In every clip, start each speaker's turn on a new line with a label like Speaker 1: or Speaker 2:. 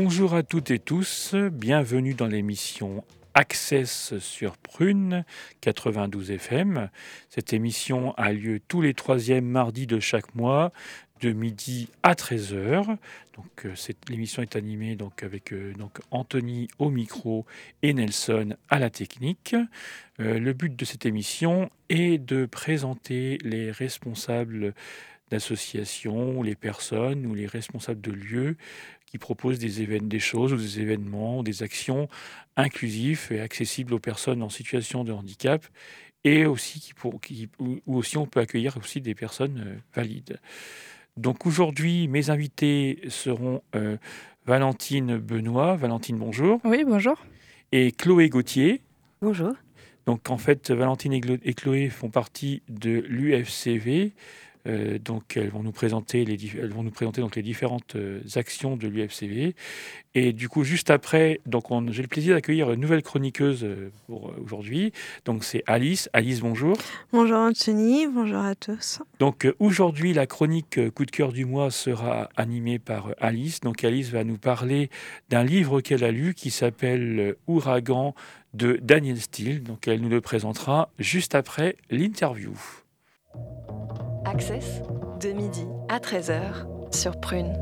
Speaker 1: Bonjour à toutes et tous, bienvenue dans l'émission Access sur Prune 92 FM. Cette émission a lieu tous les troisièmes mardis de chaque mois de midi à 13h. Donc euh, l'émission est animée donc avec euh, Anthony au micro et Nelson à la technique. Euh, le but de cette émission est de présenter les responsables d'associations, les personnes ou les responsables de lieux qui proposent des, événements, des choses ou des événements, des actions inclusives et accessibles aux personnes en situation de handicap et aussi qui, pour, qui, où aussi on peut accueillir aussi des personnes valides. Donc aujourd'hui, mes invités seront euh, Valentine Benoît. Valentine, bonjour.
Speaker 2: Oui, bonjour.
Speaker 1: Et Chloé Gauthier.
Speaker 3: Bonjour.
Speaker 1: Donc en fait, Valentine et Chloé font partie de l'UFCV, euh, donc elles vont nous présenter les, elles vont nous présenter donc les différentes euh, actions de l'UFCV. Et du coup, juste après, donc j'ai le plaisir d'accueillir une nouvelle chroniqueuse euh, pour aujourd'hui. Donc c'est Alice. Alice, bonjour.
Speaker 4: Bonjour Anthony, bonjour à tous.
Speaker 1: Donc aujourd'hui, la chronique coup de cœur du mois sera animée par Alice. Donc Alice va nous parler d'un livre qu'elle a lu qui s'appelle Ouragan de Daniel Steele. Donc elle nous le présentera juste après l'interview.
Speaker 5: Access, de midi à 13h sur Prune.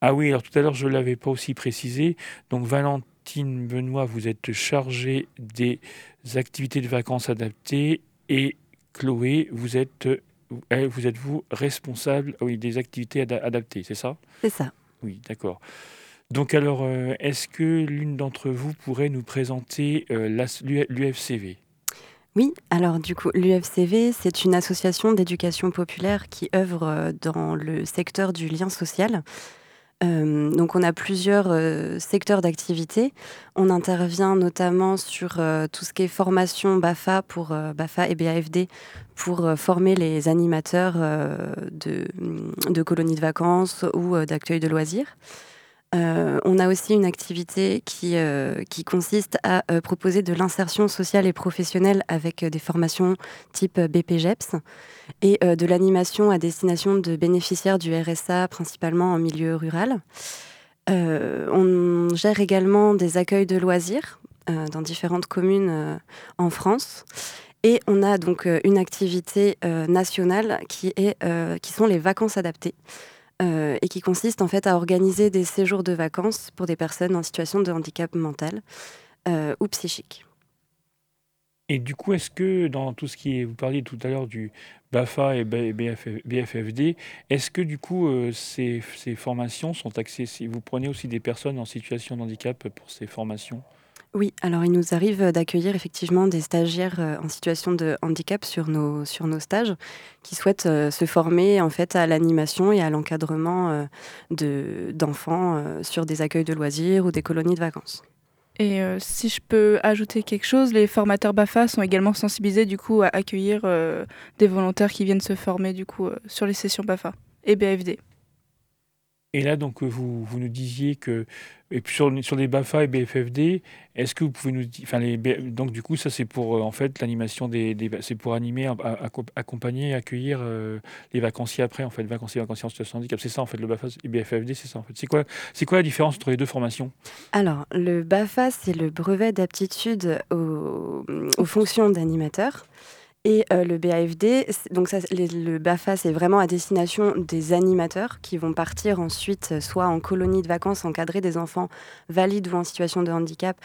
Speaker 1: Ah oui, alors tout à l'heure je ne l'avais pas aussi précisé. Donc Valentine Benoît, vous êtes chargée des activités de vacances adaptées et Chloé, vous êtes eh, vous, êtes vous responsable oui, des activités adaptées, c'est ça?
Speaker 3: C'est ça.
Speaker 1: Oui, d'accord. Donc alors, euh, est-ce que l'une d'entre vous pourrait nous présenter euh, l'UFCV
Speaker 3: oui, alors du coup, l'UFCV, c'est une association d'éducation populaire qui œuvre euh, dans le secteur du lien social. donc on a plusieurs secteurs d'activité. On intervient notamment sur tout ce qui est formation BAFA pour BAFA et BAFD pour former les animateurs de, de, colonies de vacances ou d'accueil de loisirs. Euh, on a aussi une activité qui, euh, consiste à euh, proposer de l'insertion sociale et professionnelle avec des formations type BPGEPS et de l'animation à destination de bénéficiaires du RSA, principalement en milieu rural. on gère également des accueils de loisirs dans différentes communes en France. Et on a donc une activité nationale qui, est, qui sont les vacances adaptées. Euh, et qui consiste en fait à organiser des séjours de vacances pour des personnes en situation de handicap mental euh, ou psychique.
Speaker 1: Et du coup, est-ce que dans tout ce qui est, vous parliez tout à l'heure du BAFA et BFFD, est-ce que du coup euh, ces, ces, formations sont accessibles Vous prenez aussi des personnes en situation de handicap pour ces formations?
Speaker 3: Oui, alors il nous arrive d'accueillir effectivement des stagiaires euh, en situation de handicap sur nos, sur nos stages qui souhaitent euh, se former en fait à l'animation et à l'encadrement euh, de, d'enfants sur des accueils de loisirs ou des colonies de vacances.
Speaker 2: Et si je peux ajouter quelque chose, les formateurs BAFA sont également sensibilisés du coup à accueillir des volontaires qui viennent se former du coup sur les sessions BAFA et BFD.
Speaker 1: Et là, donc, vous, vous nous disiez que et puis sur, sur les BAFA et BFFD, est-ce que vous pouvez nous dire, enfin les, donc du coup ça c'est pour euh, en fait l'animation des, c'est pour animer, accompagner, accueillir euh, les vacanciers après en fait, vacanciers, vacanciers en situation de handicap, c'est ça en fait le BAFA et BFFD, c'est ça en fait. C'est quoi, quoi la différence entre les deux formations?
Speaker 3: Alors le BAFA c'est le brevet d'aptitude aux fonctions d'animateur. Et euh, le BAFD, donc le BAFA, c'est vraiment à destination des animateurs qui vont partir ensuite euh, soit en colonie de vacances, encadrer des enfants valides ou en situation de handicap,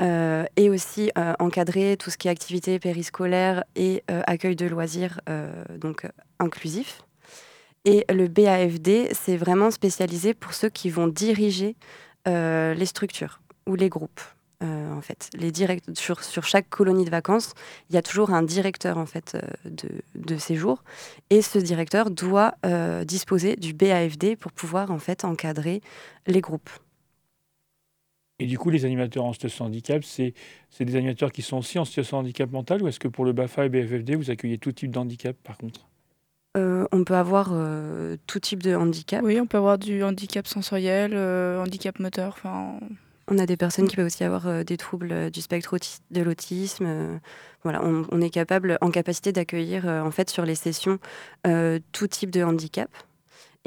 Speaker 3: euh, et aussi encadrer tout ce qui est activité périscolaire et accueil de loisirs, donc inclusif. Et le BAFD, c'est vraiment spécialisé pour ceux qui vont diriger les structures ou les groupes. Euh, en fait. Les direct sur, sur, chaque colonie de vacances, il y a toujours un directeur en fait euh, de, de, séjour, et ce directeur doit euh, disposer du BAFD pour pouvoir en fait encadrer les groupes.
Speaker 1: Et du coup, les animateurs en situation de handicap, c'est des animateurs qui sont aussi en situation de handicap mental, ou est-ce que pour le BAFA et BFFD, vous accueillez tout type de handicap par contre?
Speaker 3: On peut avoir tout type de handicap.
Speaker 2: Oui, on peut avoir du handicap sensoriel, handicap moteur, enfin
Speaker 3: On a des personnes qui peuvent aussi avoir des troubles du spectre de l'autisme. voilà, on, est capable, en capacité d'accueillir en fait sur les sessions tout type de handicap.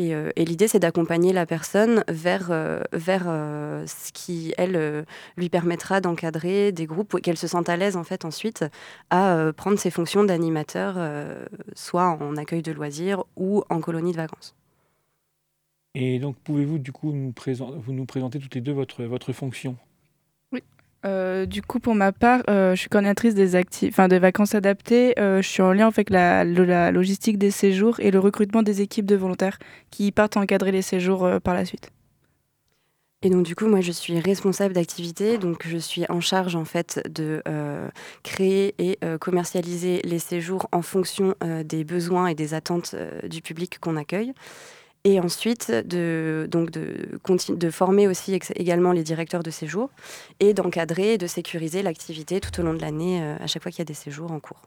Speaker 3: Euh, et, l'idée, c'est d'accompagner la personne vers, euh, vers euh, ce qui, elle, lui permettra d'encadrer des groupes, qu'elle se sente à l'aise, en fait, ensuite, à prendre ses fonctions d'animateur, soit en accueil de loisirs ou en colonie de vacances.
Speaker 1: Et donc, pouvez-vous, du coup, nous, vous nous présenter toutes les deux votre, votre fonction?
Speaker 2: Euh, du coup, pour ma part, euh, je suis coordinatrice des, enfin, des vacances adaptées. Euh, je suis en lien avec la, la, logistique des séjours et le recrutement des équipes de volontaires qui partent encadrer les séjours par la suite.
Speaker 3: Et donc du coup, moi, je suis responsable d'activité, donc je suis en charge en fait de créer et commercialiser les séjours en fonction des besoins et des attentes du public qu'on accueille et ensuite de, donc de, de former aussi également les directeurs de séjour et d'encadrer et de sécuriser l'activité tout au long de l'année euh, à chaque fois qu'il y a des séjours en cours.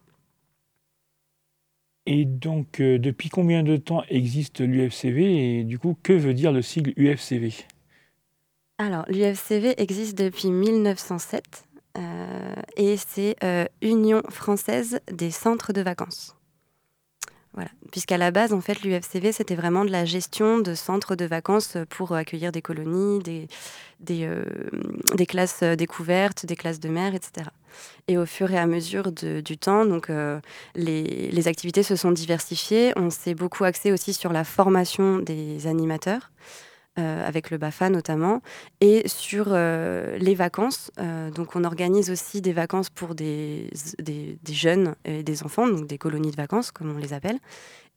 Speaker 1: Et donc, euh, depuis combien de temps existe l'UFCV et du coup, que veut dire le sigle UFCV
Speaker 3: Alors, l'UFCV existe depuis 1907 euh, et c'est Union française des centres de vacances. Puisqu'à la base, en fait, l'UFCV, c'était vraiment de la gestion de centres de vacances pour accueillir des colonies, des, euh, classes découvertes, des classes de mer, etc. Et au fur et à mesure du temps, donc, euh, les, les, activités se sont diversifiées. On s'est beaucoup axé aussi sur la formation des animateurs. Euh, avec le BAFA notamment, et sur euh, les vacances. Euh, donc on organise aussi des vacances pour des, jeunes et des enfants, donc des colonies de vacances comme on les appelle,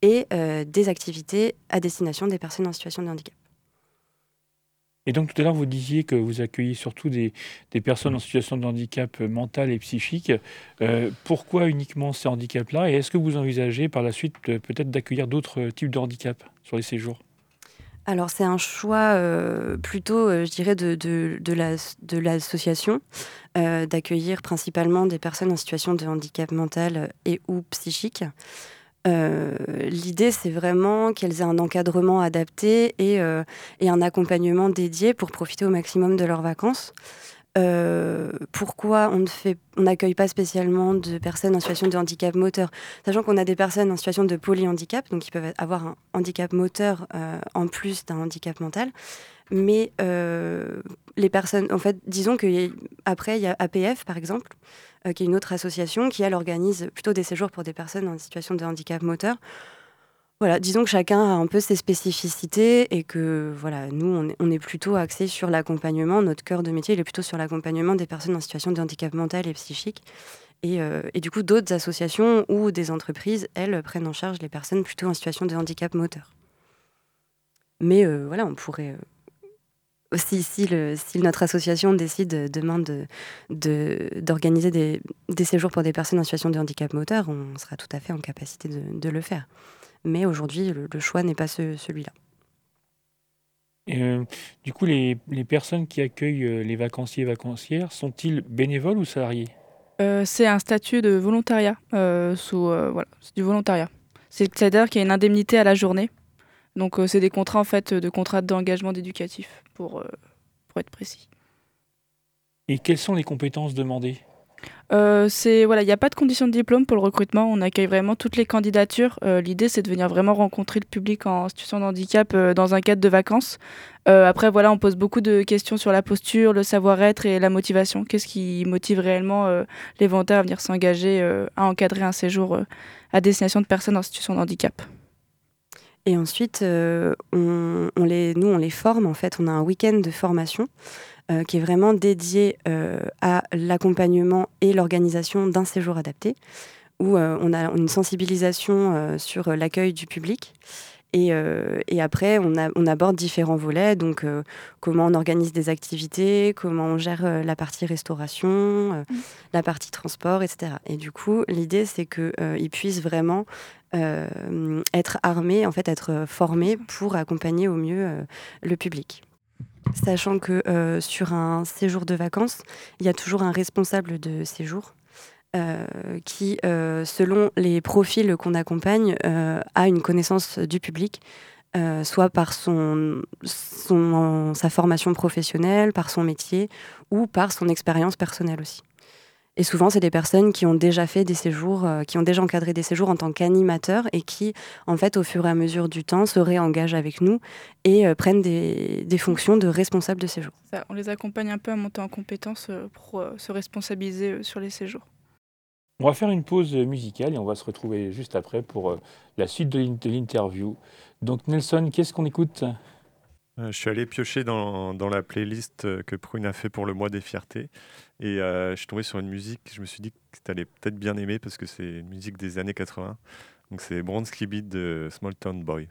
Speaker 3: et des activités à destination des personnes en situation de handicap.
Speaker 1: Et donc tout à l'heure, vous disiez que vous accueillez surtout des, des, personnes en situation de handicap mental et psychique. pourquoi uniquement ces handicaps-là? Et est-ce que vous envisagez par la suite peut-être d'accueillir d'autres types de handicaps sur les séjours?
Speaker 3: Alors c'est un choix euh, plutôt, euh, je dirais, de, l'association euh, d'accueillir principalement des personnes en situation de handicap mental et ou psychique. L'idée, c'est vraiment qu'elles aient un encadrement adapté et, et, un accompagnement dédié pour profiter au maximum de leurs vacances. Euh, pourquoi on ne fait, on n'accueille pas spécialement de personnes en situation de handicap moteur, sachant qu'on a des personnes en situation de polyhandicap, donc qui peuvent avoir un handicap moteur euh, en plus d'un handicap mental. Mais euh, les personnes, en fait, disons qu'après, il y a APF, par exemple, qui est une autre association qui, elle, organise plutôt des séjours pour des personnes en situation de handicap moteur. Voilà, disons que chacun a un peu ses spécificités et que voilà, nous, on est, plutôt axé sur l'accompagnement. Notre cœur de métier, il est plutôt sur l'accompagnement des personnes en situation de handicap mental et psychique. Et, euh, du coup, d'autres associations ou des entreprises, elles, prennent en charge les personnes plutôt en situation de handicap moteur. Mais euh, voilà, on pourrait aussi, euh, si, le, si, notre association décide demain d'organiser de, des, séjours pour des personnes en situation de handicap moteur, on sera tout à fait en capacité de le faire. Mais aujourd'hui, le, choix n'est pas celui-là.
Speaker 1: Euh, du coup, les, personnes qui accueillent euh, les vacanciers et vacancières sont-ils bénévoles ou salariés?
Speaker 2: Euh, C'est un statut de volontariat. sous, voilà, c'est du volontariat. C'est-à-dire qu'il y a une indemnité à la journée. Donc, c'est des contrats en fait, de contrats d'engagement éducatif, pour, pour être précis.
Speaker 1: Et quelles sont les compétences demandées?
Speaker 2: Euh, c'est voilà, il n'y a pas de condition de diplôme pour le recrutement. On accueille vraiment toutes les candidatures. Euh, l'idée, c'est de venir vraiment rencontrer le public en situation de handicap euh, dans un cadre de vacances. après, voilà, on pose beaucoup de questions sur la posture, le savoir-être et la motivation. Qu'est-ce qui motive réellement les volontaires à venir s'engager à encadrer un séjour à destination de personnes en situation de handicap?
Speaker 3: Et ensuite, on, les, nous, on les forme. En fait, on a un week-end de formation euh, qui est vraiment dédié euh, à l'accompagnement et l'organisation d'un séjour adapté, où euh, on a une sensibilisation sur l'accueil du public. Et, et, après, on, a, on, aborde différents volets, donc comment on organise des activités, comment on gère la partie restauration, mmh. la partie transport, etc. Et du coup, l'idée, c'est qu'ils puissent vraiment être armés, en fait, être formés pour accompagner au mieux le public sachant que euh, sur un séjour de vacances, il y a toujours un responsable de séjour euh, qui, euh, selon les profils qu'on accompagne, a une connaissance du public soit par son, sa formation professionnelle, par son métier ou par son expérience personnelle aussi. Et souvent, c'est des personnes qui ont déjà fait des séjours, euh, qui ont déjà encadré des séjours en tant qu'animateurs et qui, en fait, au fur et à mesure du temps, se réengagent avec nous et euh, prennent des, fonctions de responsable de séjour.
Speaker 2: on les accompagne un peu à monter en compétences euh, pour se responsabiliser sur les séjours.
Speaker 1: On va faire une pause musicale et on va se retrouver juste après pour la suite de l'interview. Donc Nelson, qu'est-ce qu'on écoute?
Speaker 6: Je suis allé piocher dans, la playlist que Prune a fait pour le mois des fiertés. Et euh, je suis tombé sur une musique, je me suis dit que tu allais peut-être bien aimer parce que c'est une musique des années 80. Donc c'est Bronze Beat de Small Town Boy.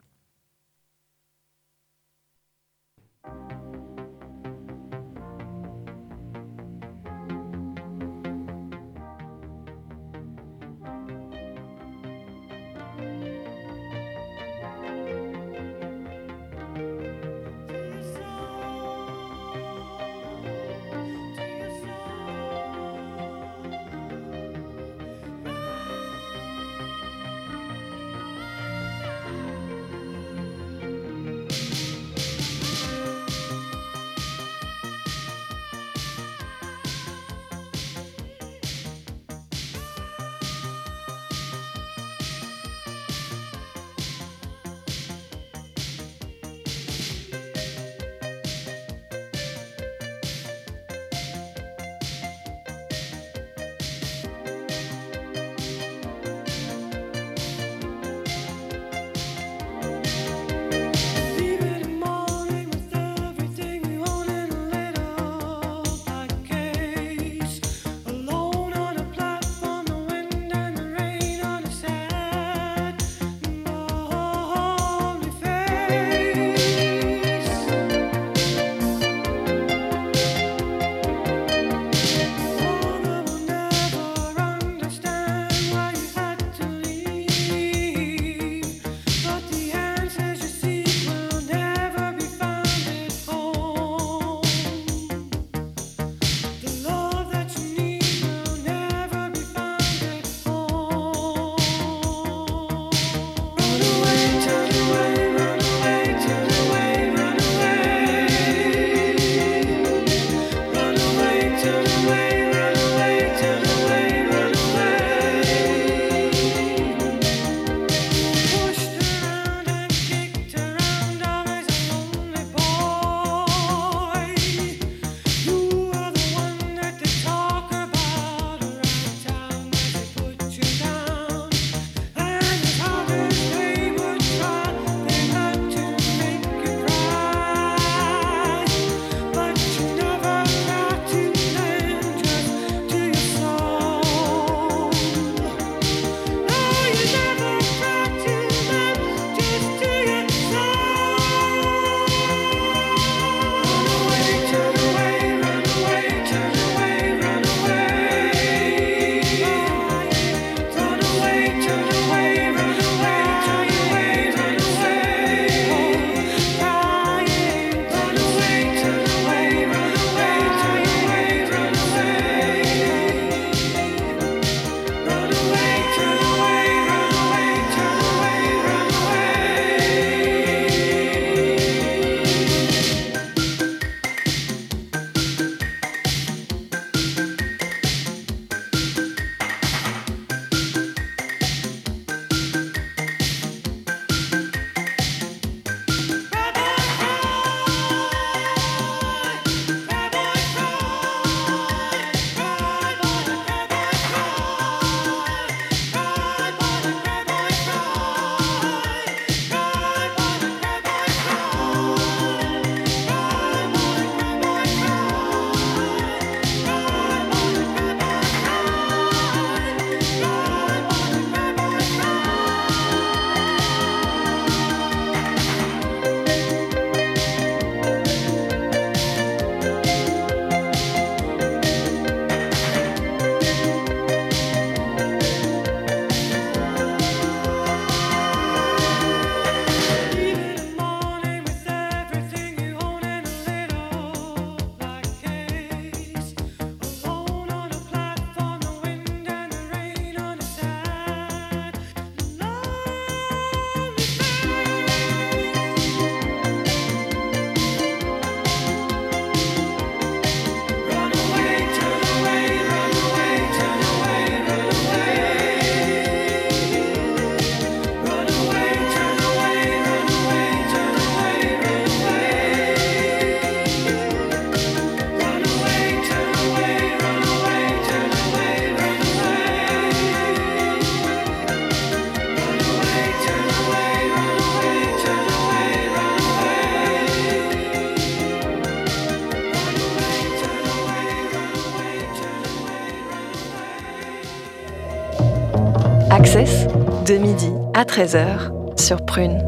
Speaker 5: À 13h sur Prune.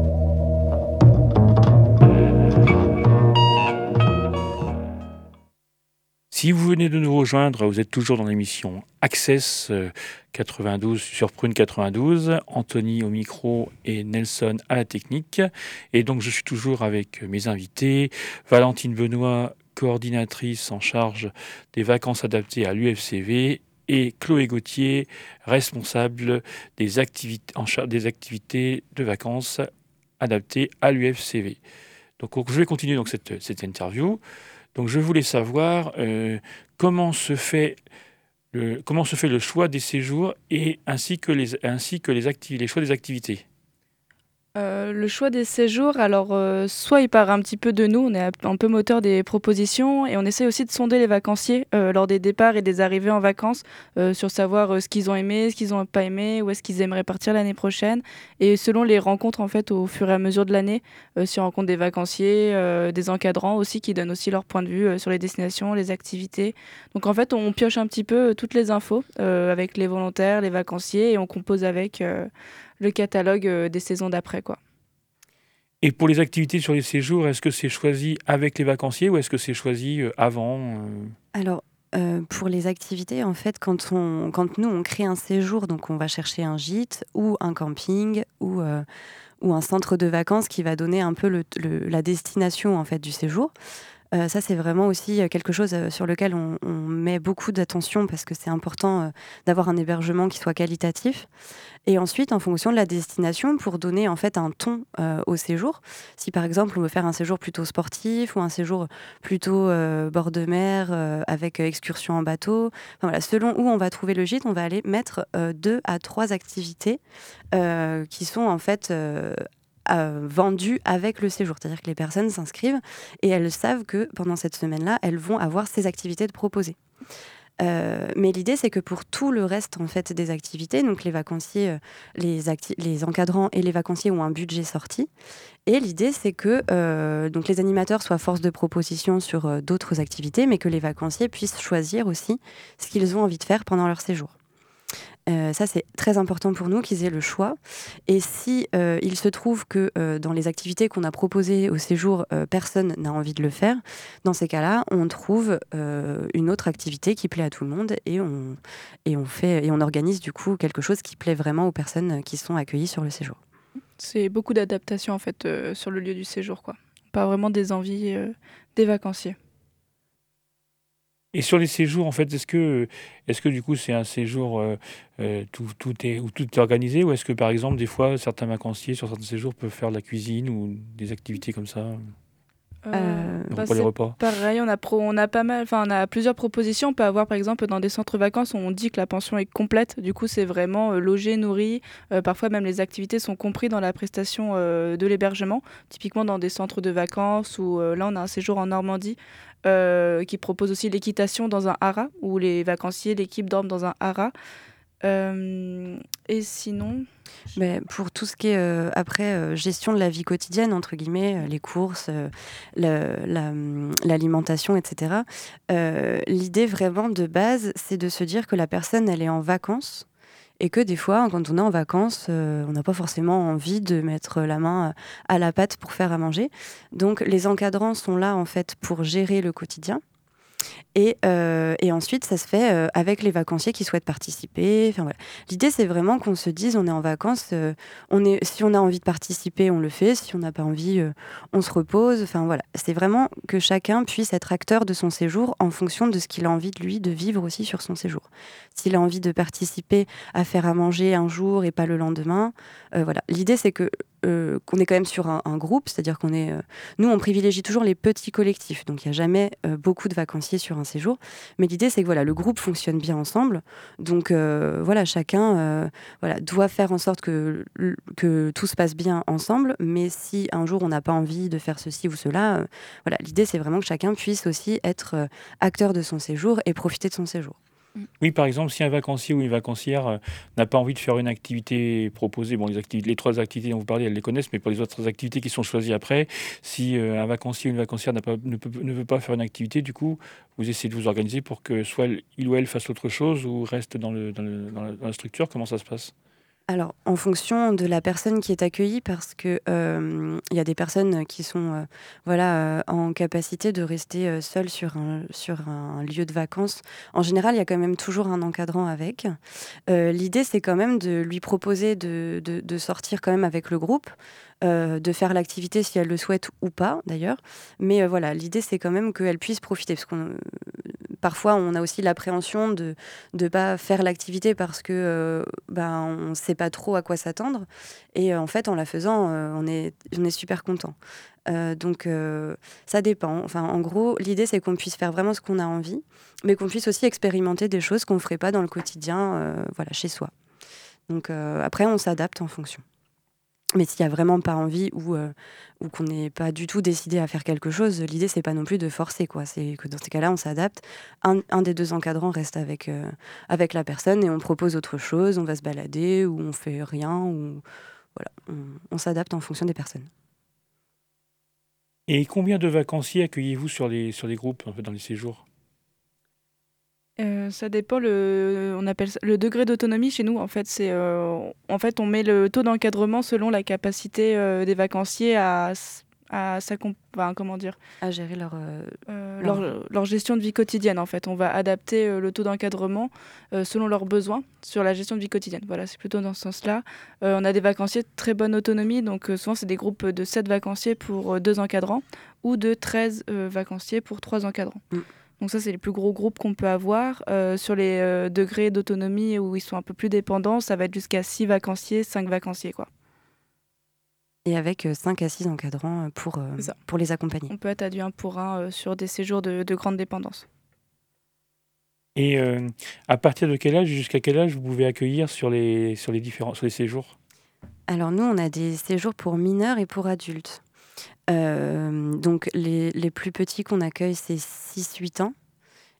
Speaker 1: Si vous venez de nous rejoindre, vous êtes toujours dans l'émission Access 92 euh, sur Prune 92, Anthony au micro et Nelson à la technique. Et donc je suis toujours avec mes invités, Valentine Benoît, coordinatrice en charge des vacances adaptées à l'UFCV, et Chloé Gauthier, responsable des activités, des activités de vacances adaptées à l'UFCV. Donc je vais continuer cette interview. Donc je voulais savoir euh, comment se fait le, comment se fait le choix des séjours et ainsi que les, ainsi que les, les choix des activités.
Speaker 2: Euh, le choix des séjours, alors euh, soit il part un petit peu de nous, on est un peu moteur des propositions et on essaie aussi de sonder les vacanciers euh, lors des départs et des arrivées en vacances sur savoir ce qu'ils ont aimé, ce qu'ils n'ont pas aimé, où est-ce qu'ils aimeraient partir l'année prochaine. Et selon les rencontres en fait au fur et à mesure de l'année, si on rencontre des vacanciers, des encadrants aussi qui donnent aussi leur point de vue sur les destinations, les activités. Donc en fait on pioche un petit peu toutes les infos avec les volontaires, les vacanciers et on compose avec le catalogue euh, des saisons d'après. quoi.
Speaker 1: Et pour les activités sur les séjours, est-ce que c'est choisi avec les vacanciers ou est-ce que c'est choisi euh, avant euh?
Speaker 3: Alors, pour les activités, en fait, quand, on, quand nous, on crée un séjour, donc on va chercher un gîte ou un camping ou, ou un centre de vacances qui va donner un peu le, la destination en fait, du séjour. Ça, c'est vraiment aussi quelque chose sur lequel on, met beaucoup d'attention parce que c'est important d'avoir un hébergement qui soit qualitatif. Et ensuite, en fonction de la destination, pour donner en fait un ton euh, au séjour. Si par exemple on veut faire un séjour plutôt sportif ou un séjour plutôt euh, bord de mer euh, avec excursion en bateau, selon où on va trouver le gîte, on va aller mettre deux à trois activités qui sont en fait vendues avec le séjour. C'est-à-dire que les personnes s'inscrivent et elles savent que pendant cette semaine-là, elles vont avoir ces activités de proposer. Euh, mais l'idée, c'est que pour tout le reste en fait des activités, donc les vacanciers, euh, les encadrants et les vacanciers ont un budget sorti. Et l'idée, c'est que euh, donc les animateurs soient force de proposition sur d'autres activités, mais que les vacanciers puissent choisir aussi ce qu'ils ont envie de faire pendant leur séjour. Euh, ça, c'est très important pour nous qu'ils aient le choix. Et si euh, il se trouve que euh, dans les activités qu'on a proposées au séjour, personne n'a envie de le faire, dans ces cas-là, on trouve une autre activité qui plaît à tout le monde et on, et on fait et on organise du coup quelque chose qui plaît vraiment aux personnes qui sont accueillies sur le séjour.
Speaker 2: C'est beaucoup d'adaptation en fait sur le lieu du séjour, quoi. Pas vraiment des envies des vacanciers.
Speaker 1: Et sur les séjours, en fait, est-ce que, est-ce que du coup c'est un séjour euh, euh, tout, tout, est, où tout est organisé ou est-ce que par exemple des fois certains vacanciers sur certains séjours peuvent faire de la cuisine ou des activités comme ça?
Speaker 2: Euh, bah, les repas. Pareil, on a, on a pas mal, enfin on a plusieurs propositions. On peut avoir par exemple dans des centres vacances, on dit que la pension est complète. Du coup, c'est vraiment logé, nourri. parfois même les activités sont comprises dans la prestation de l'hébergement. Typiquement dans des centres de vacances ou là on a un séjour en Normandie euh, qui propose aussi l'équitation dans un haras, où les vacanciers, l'équipe dorment dans un haras. Euh, et sinon
Speaker 3: mais Pour tout ce qui est euh, après gestion de la vie quotidienne, entre guillemets, les courses, l'alimentation, etc., l'idée vraiment de base, c'est de se dire que la personne, elle est en vacances et que des fois, quand on est en vacances, euh, on n'a pas forcément envie de mettre la main à la pâte pour faire à manger. Donc les encadrants sont là en fait pour gérer le quotidien. Euh, et, ensuite, ça se fait euh, avec les vacanciers qui souhaitent participer. L'idée, c'est vraiment qu'on se dise, on est en vacances, euh, on est, si on a envie de participer, on le fait. Si on n'a pas envie, on se repose. Enfin voilà, c'est vraiment que chacun puisse être acteur de son séjour en fonction de ce qu'il a envie de lui de vivre aussi sur son séjour. S'il a envie de participer à faire à manger un jour et pas le lendemain, voilà. L'idée, c'est que euh, qu'on est quand même sur un, groupe, c'est-à-dire qu'on est, euh, nous, on privilégie toujours les petits collectifs, donc il n'y a jamais euh, beaucoup de vacanciers sur un séjour. Mais l'idée, c'est que voilà, le groupe fonctionne bien ensemble, donc voilà, chacun voilà, doit faire en sorte que, que tout se passe bien ensemble. Mais si un jour on n'a pas envie de faire ceci ou cela, voilà, l'idée, c'est vraiment que chacun puisse aussi être acteur de son séjour et profiter de son séjour.
Speaker 1: Oui, par exemple, si un vacancier ou une vacancière euh, n'a pas envie de faire une activité proposée, bon, les, trois activités dont vous parlez, elles les connaissent, mais pour les autres activités qui sont choisies après, si euh, un vacancier ou une vacancière pas, ne, ne, veut pas faire une activité, du coup, vous essayez de vous organiser pour que soit il ou elle fasse autre chose ou reste dans, le, dans, la, structure. Comment ça se passe?
Speaker 3: Alors, en fonction de la personne qui est accueillie, parce que il y a des personnes qui sont voilà, en capacité de rester seules sur un, lieu de vacances. En général, il y a quand même toujours un encadrant avec. L'idée, c'est quand même de lui proposer de, de, sortir quand même avec le groupe. de faire l'activité si elle le souhaite ou pas d'ailleurs. Mais voilà, l'idée c'est quand même qu'elle puisse profiter. Parce qu'on parfois on a aussi l'appréhension de ne pas faire l'activité parce que euh, ben, on ne sait pas trop à quoi s'attendre. Et euh, en fait, en la faisant, euh, on, est, on est super content. donc ça dépend. Enfin, en gros, l'idée c'est qu'on puisse faire vraiment ce qu'on a envie, mais qu'on puisse aussi expérimenter des choses qu'on ne ferait pas dans le quotidien, voilà, chez soi. Donc après, on s'adapte en fonction. Mais s'il n'y a vraiment pas envie ou, euh, ou qu'on n'est pas du tout décidé à faire quelque chose, l'idée c'est pas non plus de forcer quoi. C'est que dans ces cas-là, on s'adapte. Un, un, des deux encadrants reste avec euh, avec la personne et on propose autre chose. On va se balader ou on fait rien ou voilà. On, s'adapte en fonction des personnes.
Speaker 1: Et combien de vacanciers accueillez-vous sur les sur les groupes dans les séjours?
Speaker 2: Euh, ça dépend le on appelle le degré d'autonomie chez nous en fait c'est euh, en fait on met le taux d'encadrement selon la capacité euh, des vacanciers à à comment dire
Speaker 3: à gérer leur,
Speaker 2: leur, leur gestion de vie quotidienne en fait. On va adapter le taux d'encadrement selon leurs besoins sur la gestion de vie quotidienne. Voilà c'est plutôt dans ce sens-là. On a des vacanciers de très bonne autonomie donc souvent c'est des groupes de 7 vacanciers pour deux encadrants ou de 13 vacanciers pour trois encadrants. Mm. Donc ça, c'est les plus gros groupes qu'on peut avoir. Euh, sur les euh, degrés d'autonomie où ils sont un peu plus dépendants, ça va être jusqu'à 6 vacanciers, 5 vacanciers. quoi.
Speaker 3: Et avec 5 euh, à 6 encadrants pour, pour les accompagner.
Speaker 2: On peut être à du 1 pour 1 sur des séjours de, de grande dépendance.
Speaker 1: Et à partir de quel âge jusqu'à quel âge vous pouvez accueillir sur les, sur les différents sur les séjours?
Speaker 3: Alors nous, on a des séjours pour mineurs et pour adultes. Euh, donc les, les, plus petits qu'on accueille, c'est 6-8 ans.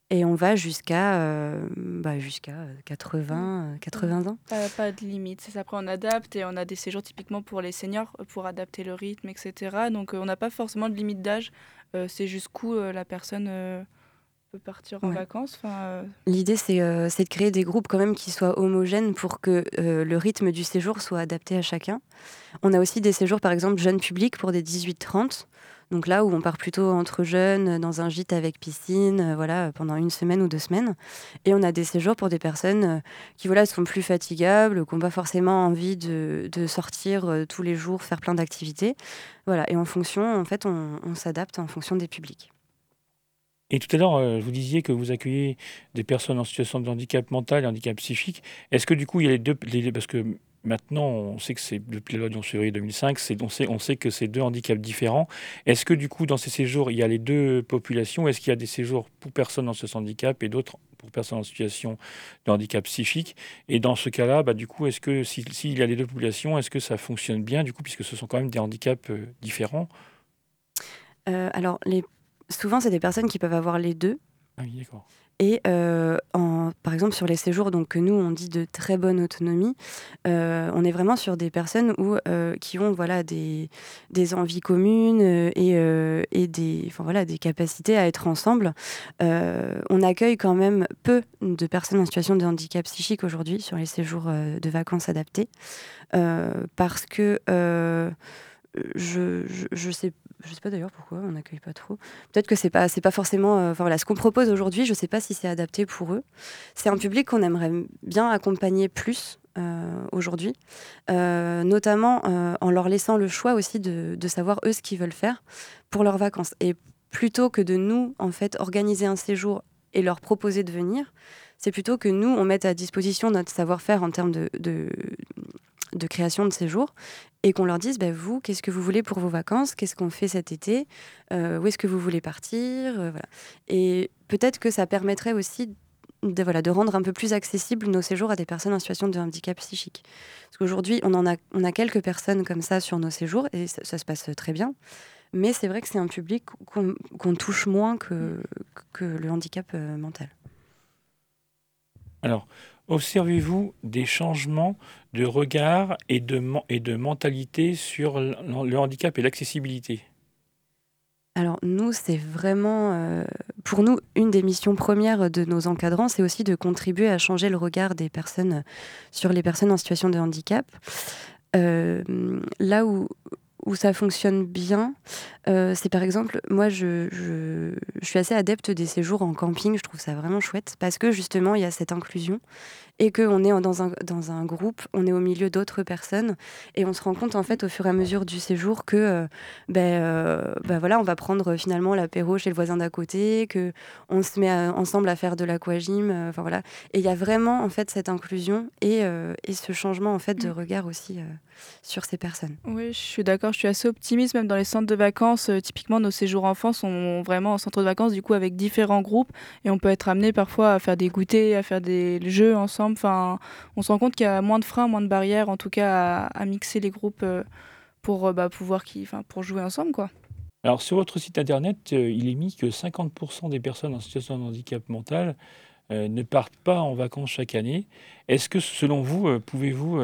Speaker 3: Et on va jusqu'à euh, bah jusqu'à 80, 80 ans.
Speaker 2: Pas, pas de limite. Après on adapte et on a des séjours typiquement pour les seniors pour adapter le rythme, etc. Donc on n'a pas forcément de limite d'âge. Euh, c'est jusqu'où la personne peut partir en vacances. Euh,
Speaker 3: L'idée, euh, c'est de créer des groupes quand même qui soient homogènes pour que euh, le rythme du séjour soit adapté à chacun. On a aussi des séjours, par exemple, jeunes publics pour des 18-30. Donc là où on part plutôt entre jeunes, dans un gîte avec piscine, voilà, pendant une semaine ou deux semaines. Et on a des séjours pour des personnes qui voilà, sont plus fatigables, qui n'ont pas forcément envie de, sortir tous les jours, faire plein d'activités. Voilà. Et en fonction, en fait, on s'adapte en fonction des publics.
Speaker 1: Et tout à l'heure, euh, vous disiez que vous accueillez des personnes en situation de handicap mental et handicap psychique. Est-ce que du coup, il y a les deux. parce que maintenant, on sait que c'est depuis la loi du 11 février 2005, on sait, on sait que c'est deux handicaps différents. Est-ce que du coup, dans ces séjours, il y a les deux populations? Est-ce qu'il y a des séjours pour personnes en ce handicap et d'autres pour personnes en situation de handicap psychique? Et dans ce cas-là, bah, du coup, est-ce que s'il y a les deux populations, est-ce que ça fonctionne bien, du coup, puisque ce sont quand même des handicaps euh, différents?
Speaker 3: Euh, alors, les souvent, c'est des personnes qui peuvent avoir les deux.
Speaker 1: Ah oui, d'accord.
Speaker 3: Et euh, en, par exemple, sur les séjours donc, que nous, on dit de très bonne autonomie, euh, on est vraiment sur des personnes où, euh, qui ont voilà, des, des envies communes et, et des, enfin, voilà, des capacités à être ensemble. on accueille quand même peu de personnes en situation de handicap psychique aujourd'hui sur les séjours de vacances adaptés parce que je, je, je, sais je sais pas d'ailleurs pourquoi on n'accueille pas trop. Peut-être que c'est pas c'est pas forcément. Euh, enfin voilà, ce qu'on propose aujourd'hui, je sais pas si c'est adapté pour eux. C'est un public qu'on aimerait bien accompagner plus euh, aujourd'hui, euh, notamment en leur laissant le choix aussi de, de savoir eux ce qu'ils veulent faire pour leurs vacances. Et plutôt que de nous en fait organiser un séjour et leur proposer de venir, c'est plutôt que nous on mette à disposition notre savoir-faire en termes de de création de séjour et qu'on leur dise bah, vous, qu'est-ce que vous voulez pour vos vacances? Qu'est-ce qu'on fait cet été? Euh, Où est-ce que vous voulez partir? Euh, voilà. Et peut-être que ça permettrait aussi de, voilà, de rendre un peu plus accessible nos séjours à des personnes en situation de handicap psychique. Parce qu'aujourd'hui, on, en a, on a quelques personnes comme ça sur nos séjours et ça, se passe très bien. Mais c'est vrai que c'est un public qu'on touche moins que, que le handicap euh, mental.
Speaker 1: Alors, Observez-vous des changements de regard et de, mentalité sur le handicap et l'accessibilité?
Speaker 3: Alors nous, c'est vraiment, pour nous, une des missions premières de nos encadrants, c'est aussi de contribuer à changer le regard des personnes sur les personnes en situation de handicap. là où, où ça fonctionne bien, c'est par exemple, moi je, je, suis assez adepte des séjours en camping, je trouve ça vraiment chouette, parce que justement il y a cette inclusion et qu'on est dans un, dans un groupe, on est au milieu d'autres personnes et on se rend compte en fait au fur et à mesure du séjour que euh, ben, euh, ben, voilà, on va prendre finalement l'apéro chez le voisin d'à côté, que on se met ensemble à faire de l'aquagym, euh, enfin voilà. Et il y a vraiment en fait cette inclusion et, et ce changement en fait de mm. regard aussi sur ces personnes.
Speaker 2: Oui, je suis d'accord, je suis assez optimiste même dans les centres de vacances. typiquement, nos séjours enfants sont vraiment en centre de vacances du coup avec différents groupes et on peut être amené parfois à faire des goûters, à faire des jeux ensemble Enfin, on se rend compte qu'il y a moins de freins, moins de barrières, en tout cas, à, mixer les groupes euh, pour euh, bah, pouvoir qui, pour jouer ensemble, quoi.
Speaker 1: Alors sur votre site internet, euh, il est mis que 50% des personnes en situation de handicap mental ne partent pas en vacances chaque année. Est-ce que selon vous, pouvez-vous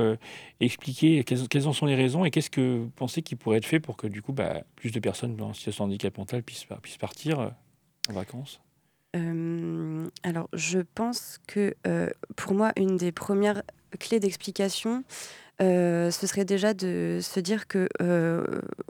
Speaker 1: expliquer quelles, en sont les raisons et qu'est-ce que vous pensez qui pourrait être fait pour que du coup bah, plus de personnes en situation de handicap mental puissent partir en vacances?
Speaker 3: Euh, alors, je pense que euh, pour moi, une des premières clés d'explication, euh, ce serait déjà de se dire que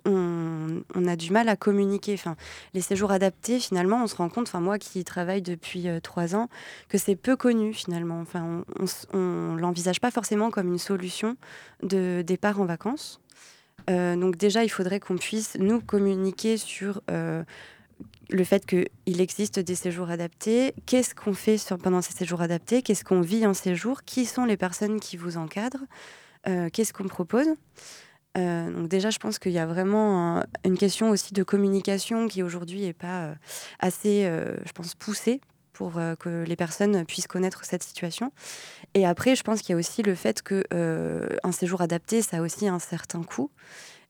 Speaker 3: on, a du mal à communiquer. Enfin, les séjours adaptés, finalement, on se rend compte, enfin moi qui travaille depuis trois ans, que c'est peu connu finalement. Enfin, on, on, l'envisage pas forcément comme une solution de départ en vacances. donc déjà, il faudrait qu'on puisse nous communiquer sur le fait qu'il existe des séjours adaptés, qu'est-ce qu'on fait pendant ces séjours adaptés, qu'est-ce qu'on vit en séjour, qui sont les personnes qui vous encadrent, euh, qu'est-ce qu'on propose. Euh, donc déjà, je pense qu'il y a vraiment une question aussi de communication qui aujourd'hui n'est pas euh, assez, je pense, poussée pour que les personnes puissent connaître cette situation. Et après, je pense qu'il y a aussi le fait qu'un séjour adapté, ça a aussi un certain coût